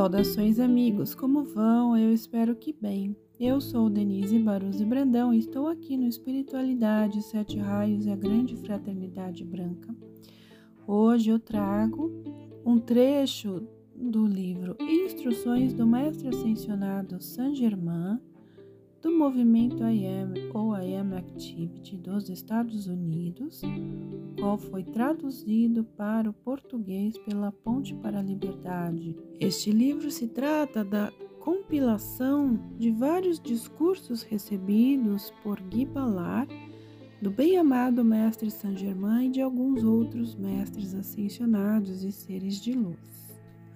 Saudações, amigos! Como vão? Eu espero que bem. Eu sou Denise Baruzzi Brandão e estou aqui no Espiritualidade, Sete Raios e a Grande Fraternidade Branca. Hoje eu trago um trecho do livro Instruções do Mestre Ascensionado Saint Germain do movimento I Am ou I Am Activity dos Estados Unidos, qual foi traduzido para o português pela Ponte para a Liberdade. Este livro se trata da compilação de vários discursos recebidos por Guy Ballard, do bem-amado Mestre Saint Germain e de alguns outros mestres ascensionados e seres de luz.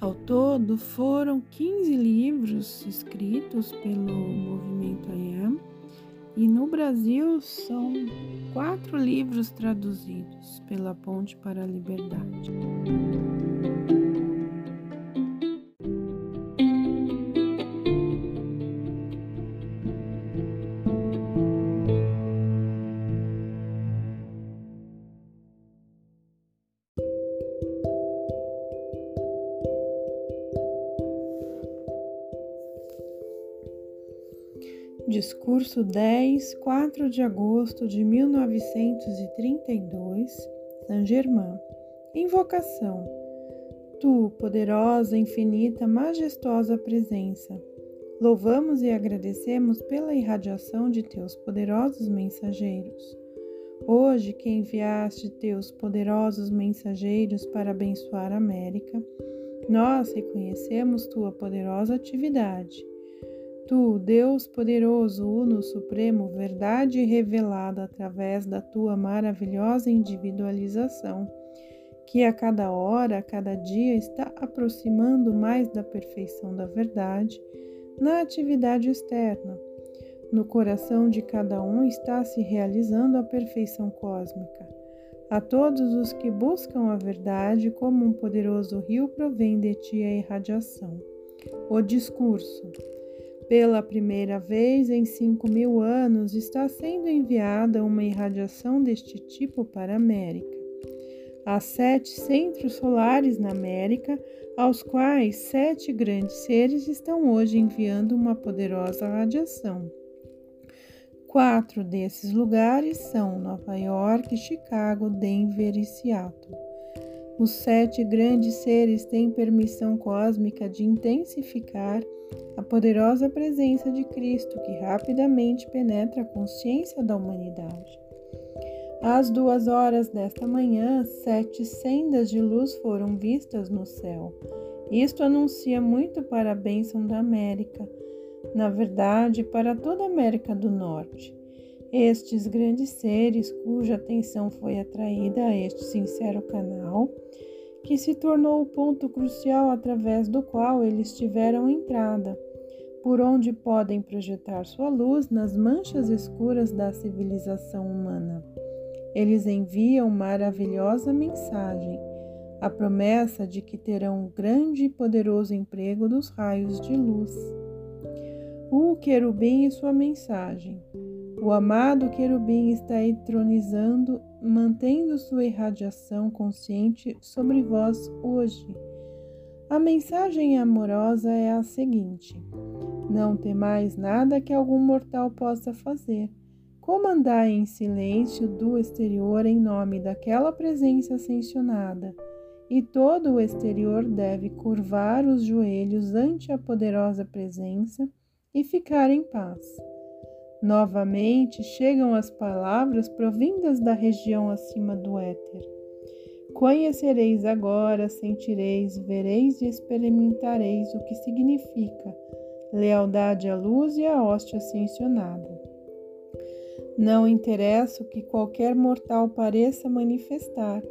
Ao todo, foram 15 livros escritos pelo movimento IAM e no Brasil são quatro livros traduzidos pela Ponte para a Liberdade. Discurso 10, 4 de agosto de 1932, Saint Germain. Invocação. Tu, poderosa, infinita, majestosa presença, louvamos e agradecemos pela irradiação de teus poderosos mensageiros. Hoje que enviaste teus poderosos mensageiros para abençoar a América, nós reconhecemos tua poderosa atividade Tu, Deus poderoso, uno supremo, verdade revelada através da tua maravilhosa individualização, que a cada hora, a cada dia está aproximando mais da perfeição da verdade na atividade externa. No coração de cada um está se realizando a perfeição cósmica. A todos os que buscam a verdade, como um poderoso rio, provém de ti a irradiação. O discurso. Pela primeira vez em cinco mil anos está sendo enviada uma irradiação deste tipo para a América. Há sete centros solares na América, aos quais sete grandes seres estão hoje enviando uma poderosa radiação. Quatro desses lugares são Nova York, Chicago, Denver e Seattle. Os sete grandes seres têm permissão cósmica de intensificar a poderosa presença de Cristo que rapidamente penetra a consciência da humanidade. Às duas horas desta manhã, sete sendas de luz foram vistas no céu. Isto anuncia muito para a bênção da América, na verdade, para toda a América do Norte. Estes grandes seres, cuja atenção foi atraída a este sincero canal, que se tornou o ponto crucial através do qual eles tiveram entrada, por onde podem projetar sua luz nas manchas escuras da civilização humana. Eles enviam maravilhosa mensagem, a promessa de que terão um grande e poderoso emprego dos raios de luz. O querubim e sua mensagem. O amado querubim está entronizando, mantendo sua irradiação consciente sobre vós hoje. A mensagem amorosa é a seguinte: Não temais nada que algum mortal possa fazer. Comandai em silêncio do exterior em nome daquela presença ascensionada, e todo o exterior deve curvar os joelhos ante a poderosa presença e ficar em paz. Novamente chegam as palavras provindas da região acima do éter. Conhecereis agora, sentireis, vereis e experimentareis o que significa lealdade à luz e à hóstia ascensionada. Não interessa o que qualquer mortal pareça manifestar,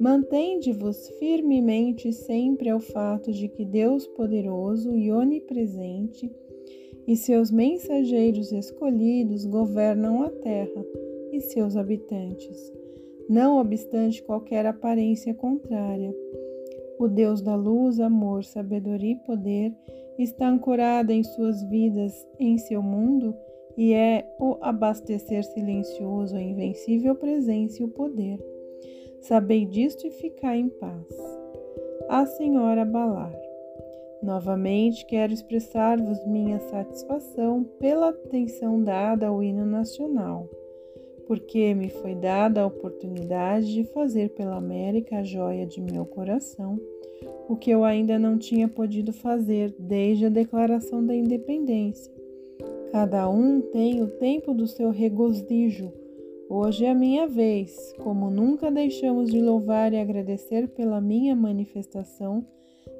mantende-vos firmemente sempre ao fato de que Deus poderoso e onipresente e seus mensageiros escolhidos governam a terra e seus habitantes, não obstante qualquer aparência contrária. O Deus da luz, amor, sabedoria e poder está ancorado em suas vidas, em seu mundo, e é o abastecer silencioso, a invencível presença e o poder. Sabei disto e ficai em paz. A Senhora Balar. Novamente quero expressar-vos minha satisfação pela atenção dada ao hino nacional, porque me foi dada a oportunidade de fazer pela América a joia de meu coração, o que eu ainda não tinha podido fazer desde a declaração da independência. Cada um tem o tempo do seu regozijo Hoje é a minha vez, como nunca deixamos de louvar e agradecer pela minha manifestação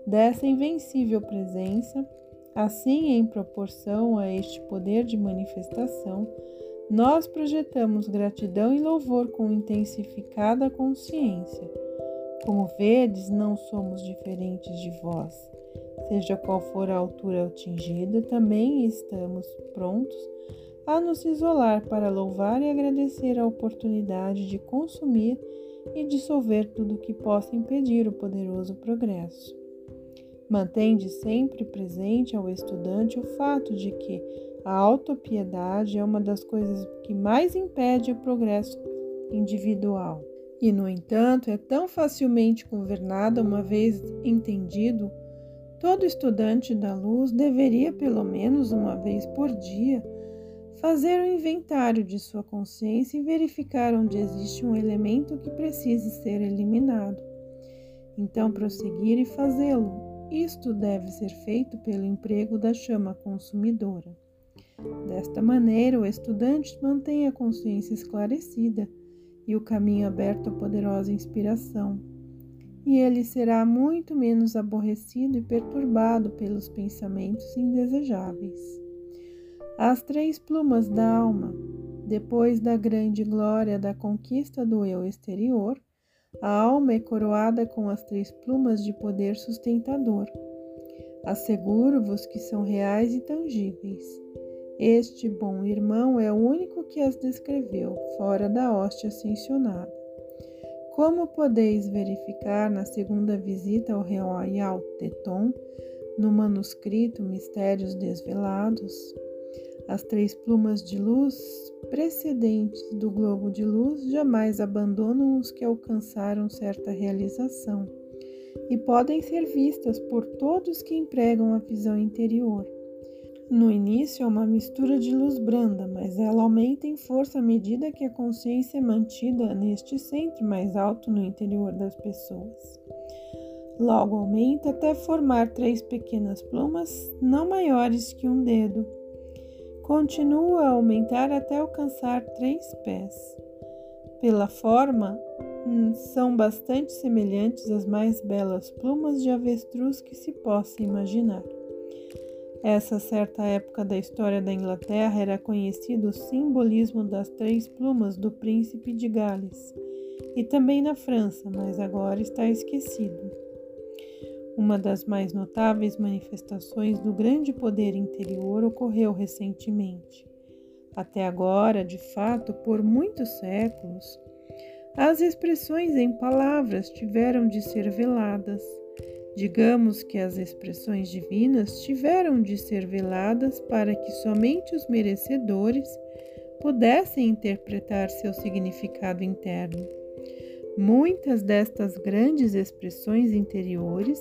dessa invencível presença, assim, em proporção a este poder de manifestação, nós projetamos gratidão e louvor com intensificada consciência. Como vedes, não somos diferentes de vós. Seja qual for a altura atingida, também estamos prontos a nos isolar para louvar e agradecer a oportunidade de consumir e dissolver tudo que possa impedir o poderoso progresso. Mantende sempre presente ao estudante o fato de que a autopiedade é uma das coisas que mais impede o progresso individual. E, no entanto, é tão facilmente governada, uma vez entendido, todo estudante da luz deveria, pelo menos uma vez por dia, fazer um inventário de sua consciência e verificar onde existe um elemento que precise ser eliminado. Então, prosseguir e fazê-lo. Isto deve ser feito pelo emprego da chama consumidora. Desta maneira, o estudante mantém a consciência esclarecida e o caminho aberto à poderosa inspiração, e ele será muito menos aborrecido e perturbado pelos pensamentos indesejáveis. As três plumas da alma, depois da grande glória da conquista do eu exterior, a alma é coroada com as três plumas de poder sustentador. Asseguro-vos que são reais e tangíveis. Este bom irmão é o único que as descreveu, fora da hoste ascensionada. Como podeis verificar na segunda visita ao Royal Teton, no manuscrito Mistérios Desvelados, as três plumas de luz precedentes do globo de luz jamais abandonam os que alcançaram certa realização e podem ser vistas por todos que empregam a visão interior. No início é uma mistura de luz branda, mas ela aumenta em força à medida que a consciência é mantida neste centro mais alto no interior das pessoas. Logo aumenta até formar três pequenas plumas, não maiores que um dedo continua a aumentar até alcançar três pés. Pela forma, hum, são bastante semelhantes às mais belas plumas de avestruz que se possa imaginar. Essa certa época da história da Inglaterra era conhecido o simbolismo das três plumas do príncipe de Gales, e também na França, mas agora está esquecido. Uma das mais notáveis manifestações do grande poder interior ocorreu recentemente. Até agora, de fato, por muitos séculos, as expressões em palavras tiveram de ser veladas. Digamos que as expressões divinas tiveram de ser veladas para que somente os merecedores pudessem interpretar seu significado interno. Muitas destas grandes expressões interiores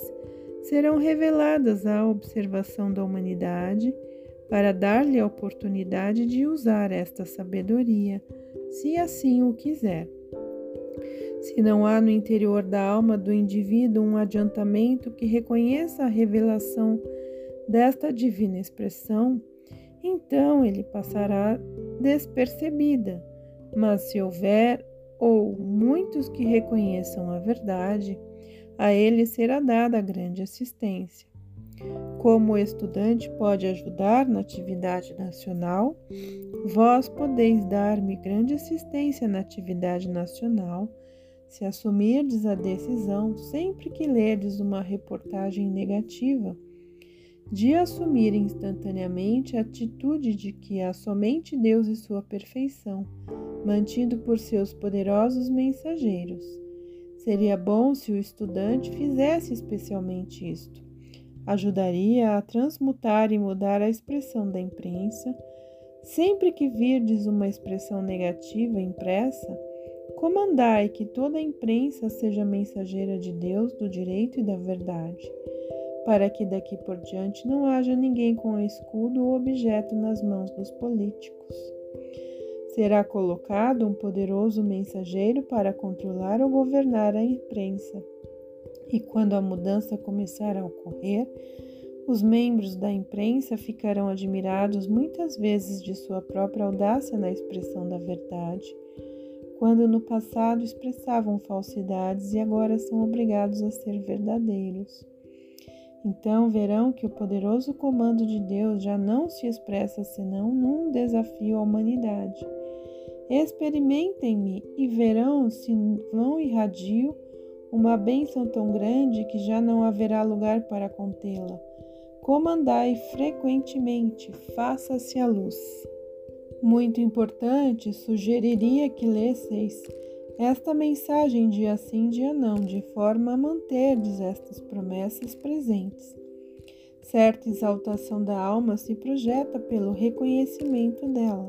serão reveladas à observação da humanidade para dar-lhe a oportunidade de usar esta sabedoria, se assim o quiser. Se não há no interior da alma do indivíduo um adiantamento que reconheça a revelação desta divina expressão, então ele passará despercebida. Mas se houver ou muitos que reconheçam a verdade, a ele será dada grande assistência. Como o estudante pode ajudar na atividade nacional, vós podeis dar-me grande assistência na atividade nacional se assumirdes a decisão, sempre que lerdes uma reportagem negativa, de assumir instantaneamente a atitude de que há somente Deus e sua perfeição, mantido por seus poderosos mensageiros Seria bom se o estudante fizesse especialmente isto. Ajudaria a transmutar e mudar a expressão da imprensa. Sempre que virdes uma expressão negativa impressa, comandai que toda a imprensa seja mensageira de Deus, do direito e da verdade. Para que daqui por diante não haja ninguém com escudo ou objeto nas mãos dos políticos. Será colocado um poderoso mensageiro para controlar ou governar a imprensa. E quando a mudança começar a ocorrer, os membros da imprensa ficarão admirados muitas vezes de sua própria audácia na expressão da verdade, quando no passado expressavam falsidades e agora são obrigados a ser verdadeiros. Então verão que o poderoso comando de Deus já não se expressa senão num desafio à humanidade. Experimentem-me e verão se vão irradio uma bênção tão grande que já não haverá lugar para contê-la. Comandai frequentemente, faça-se a luz. Muito importante, sugeriria que lesseis esta mensagem dia sim, dia não, de forma a manterdes estas promessas presentes. Certa exaltação da alma se projeta pelo reconhecimento dela.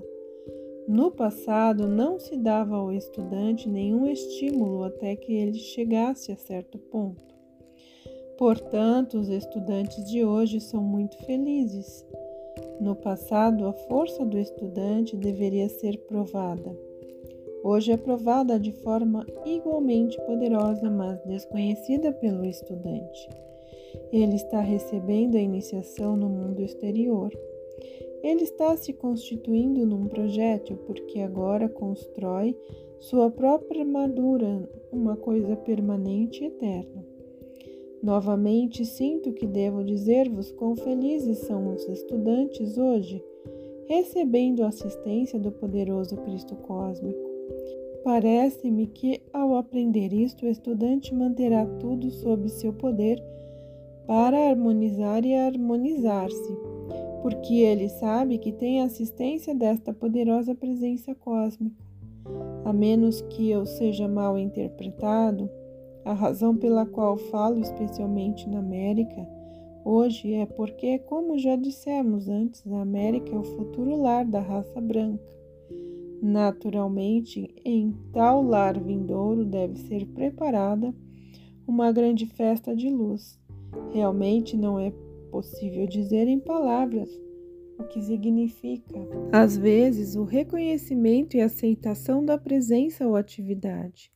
No passado, não se dava ao estudante nenhum estímulo até que ele chegasse a certo ponto. Portanto, os estudantes de hoje são muito felizes. No passado, a força do estudante deveria ser provada hoje é provada de forma igualmente poderosa, mas desconhecida pelo estudante. Ele está recebendo a iniciação no mundo exterior. Ele está se constituindo num projétil porque agora constrói sua própria armadura, uma coisa permanente e eterna. Novamente sinto que devo dizer-vos quão felizes são os estudantes hoje, recebendo a assistência do poderoso Cristo cósmico. Parece-me que, ao aprender isto, o estudante manterá tudo sob seu poder para harmonizar e harmonizar-se, porque ele sabe que tem a assistência desta poderosa presença cósmica. A menos que eu seja mal interpretado, a razão pela qual falo especialmente na América hoje é porque, como já dissemos antes, a América é o futuro lar da raça branca. Naturalmente, em tal lar vindouro deve ser preparada uma grande festa de luz. Realmente não é possível dizer em palavras o que significa. Às vezes, o reconhecimento e aceitação da presença ou atividade.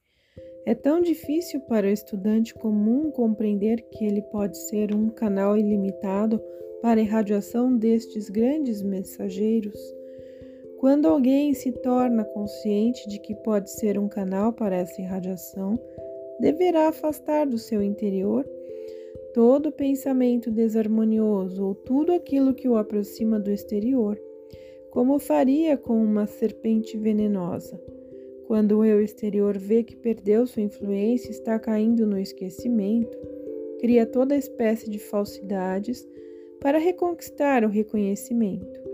É tão difícil para o estudante comum compreender que ele pode ser um canal ilimitado para a irradiação destes grandes mensageiros quando alguém se torna consciente de que pode ser um canal para essa irradiação, deverá afastar do seu interior todo pensamento desarmonioso ou tudo aquilo que o aproxima do exterior, como faria com uma serpente venenosa. Quando o eu exterior vê que perdeu sua influência e está caindo no esquecimento, cria toda espécie de falsidades para reconquistar o reconhecimento.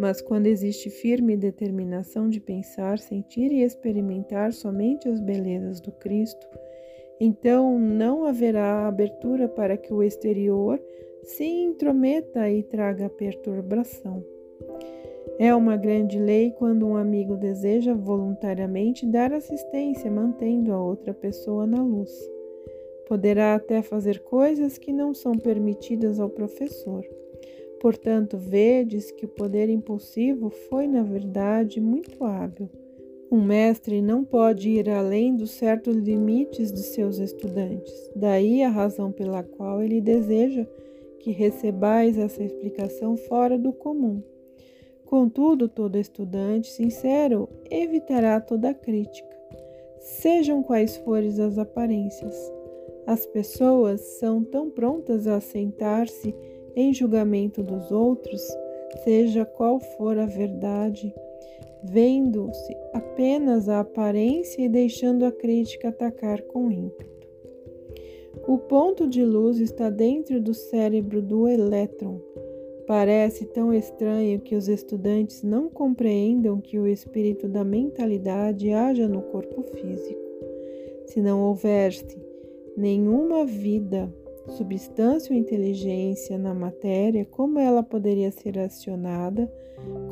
Mas quando existe firme determinação de pensar, sentir e experimentar somente as belezas do Cristo, então não haverá abertura para que o exterior se intrometa e traga perturbação. É uma grande lei quando um amigo deseja voluntariamente dar assistência mantendo a outra pessoa na luz. Poderá até fazer coisas que não são permitidas ao professor. Portanto, vedes que o poder impulsivo foi, na verdade, muito hábil. Um mestre não pode ir além dos certos limites de seus estudantes. Daí a razão pela qual ele deseja que recebais essa explicação fora do comum. Contudo, todo estudante sincero evitará toda crítica, sejam quais forem as aparências. As pessoas são tão prontas a sentar-se em julgamento dos outros, seja qual for a verdade, vendo-se apenas a aparência e deixando a crítica atacar com ímpeto. O ponto de luz está dentro do cérebro do elétron. Parece tão estranho que os estudantes não compreendam que o espírito da mentalidade haja no corpo físico. Se não houvesse nenhuma vida substância ou inteligência na matéria, como ela poderia ser acionada,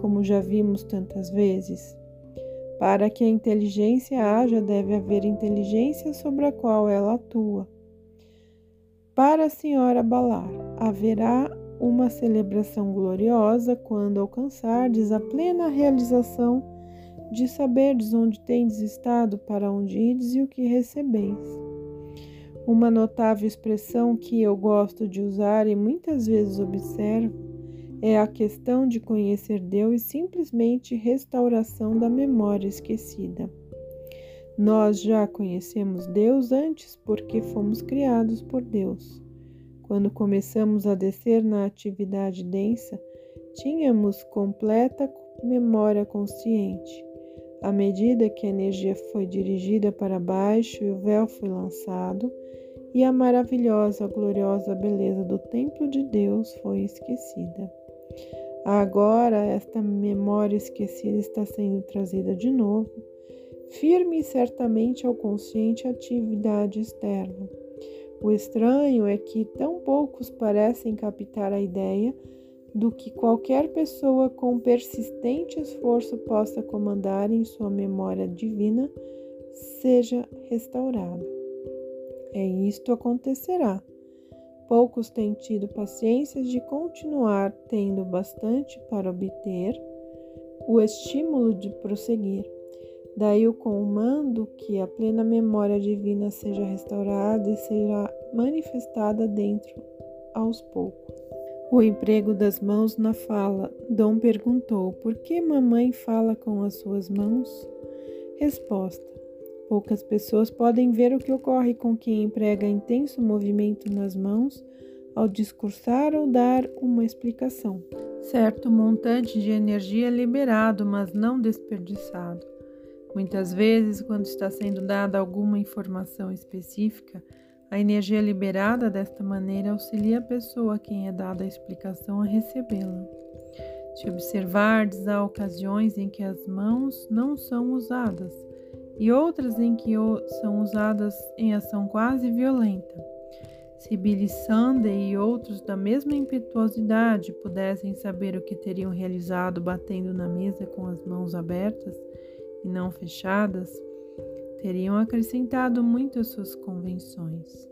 como já vimos tantas vezes? Para que a inteligência haja, deve haver inteligência sobre a qual ela atua. para a senhora Balar, haverá uma celebração gloriosa quando alcançardes a plena realização de saberdes onde tendes estado, para onde ides e o que recebeis. Uma notável expressão que eu gosto de usar e muitas vezes observo é a questão de conhecer Deus e simplesmente restauração da memória esquecida. Nós já conhecemos Deus antes porque fomos criados por Deus. Quando começamos a descer na atividade densa, tínhamos completa memória consciente. À medida que a energia foi dirigida para baixo e o véu foi lançado, e a maravilhosa, gloriosa beleza do templo de Deus foi esquecida. Agora, esta memória esquecida está sendo trazida de novo, firme e certamente ao consciente atividade externa. O estranho é que tão poucos parecem captar a ideia do que qualquer pessoa com persistente esforço possa comandar em sua memória divina seja restaurado. É isto acontecerá. Poucos têm tido paciência de continuar tendo bastante para obter o estímulo de prosseguir. Daí o comando que a plena memória divina seja restaurada e seja manifestada dentro aos poucos. O emprego das mãos na fala. Dom perguntou: Por que mamãe fala com as suas mãos? Resposta: Poucas pessoas podem ver o que ocorre com quem emprega intenso movimento nas mãos ao discursar ou dar uma explicação. Certo montante de energia é liberado, mas não desperdiçado. Muitas vezes, quando está sendo dada alguma informação específica, a energia liberada desta maneira auxilia a pessoa a quem é dada a explicação a recebê-la. Se observardes, há ocasiões em que as mãos não são usadas e outras em que são usadas em ação quase violenta. Se Billy Sunday e outros da mesma impetuosidade pudessem saber o que teriam realizado batendo na mesa com as mãos abertas, e não fechadas, teriam acrescentado muito às suas convenções.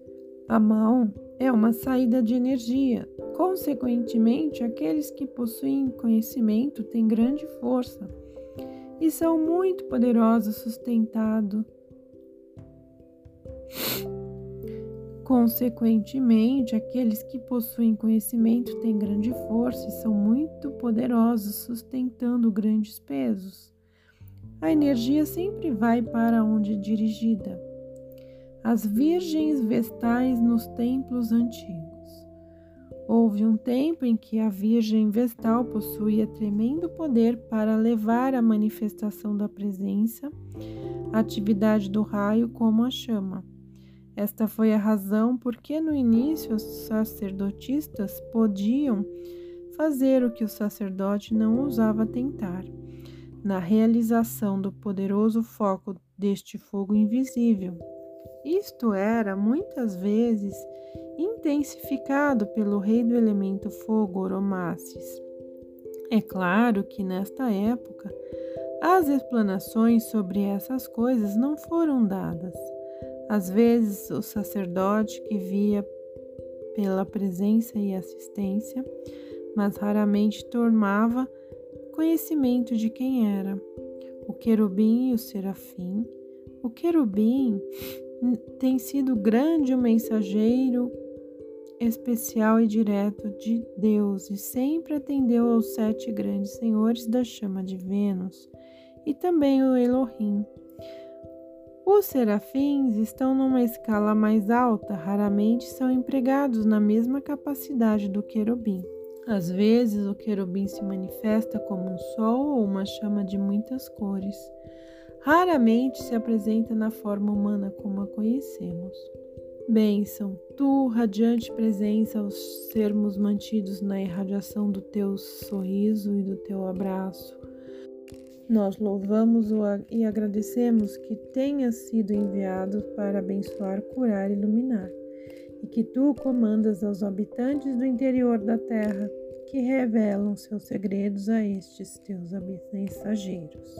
A mão é uma saída de energia. Consequentemente, aqueles que possuem conhecimento têm grande força e são muito poderosos sustentado. Consequentemente, aqueles que possuem conhecimento têm grande força e são muito poderosos sustentando grandes pesos a energia sempre vai para onde é dirigida. As virgens vestais nos templos antigos. Houve um tempo em que a Virgem Vestal possuía tremendo poder para levar a manifestação da presença, a atividade do raio como a chama. Esta foi a razão por que no início os sacerdotistas podiam fazer o que o sacerdote não ousava tentar na realização do poderoso foco deste fogo invisível. Isto era muitas vezes intensificado pelo rei do elemento fogo, Oromasses. É claro que nesta época as explanações sobre essas coisas não foram dadas. Às vezes, o sacerdote que via pela presença e assistência, mas raramente tomava conhecimento de quem era o querubim e o serafim. O querubim tem sido grande o mensageiro especial e direto de Deus e sempre atendeu aos sete grandes senhores da chama de Vênus e também o Elohim. Os serafins estão numa escala mais alta, raramente são empregados na mesma capacidade do querubim. Às vezes, o querubim se manifesta como um sol ou uma chama de muitas cores. Raramente se apresenta na forma humana como a conhecemos. Bênção, tu, radiante presença, aos sermos mantidos na irradiação do teu sorriso e do teu abraço. Nós louvamos e agradecemos que tenhas sido enviado para abençoar, curar e iluminar e que tu comandas aos habitantes do interior da terra, que revelam seus segredos a estes teus mensageiros.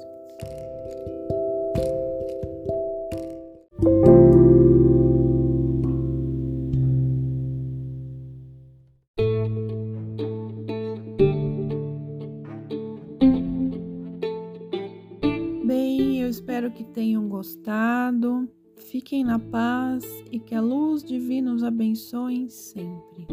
Gostado. Fiquem na paz e que a luz divina os abençoe sempre.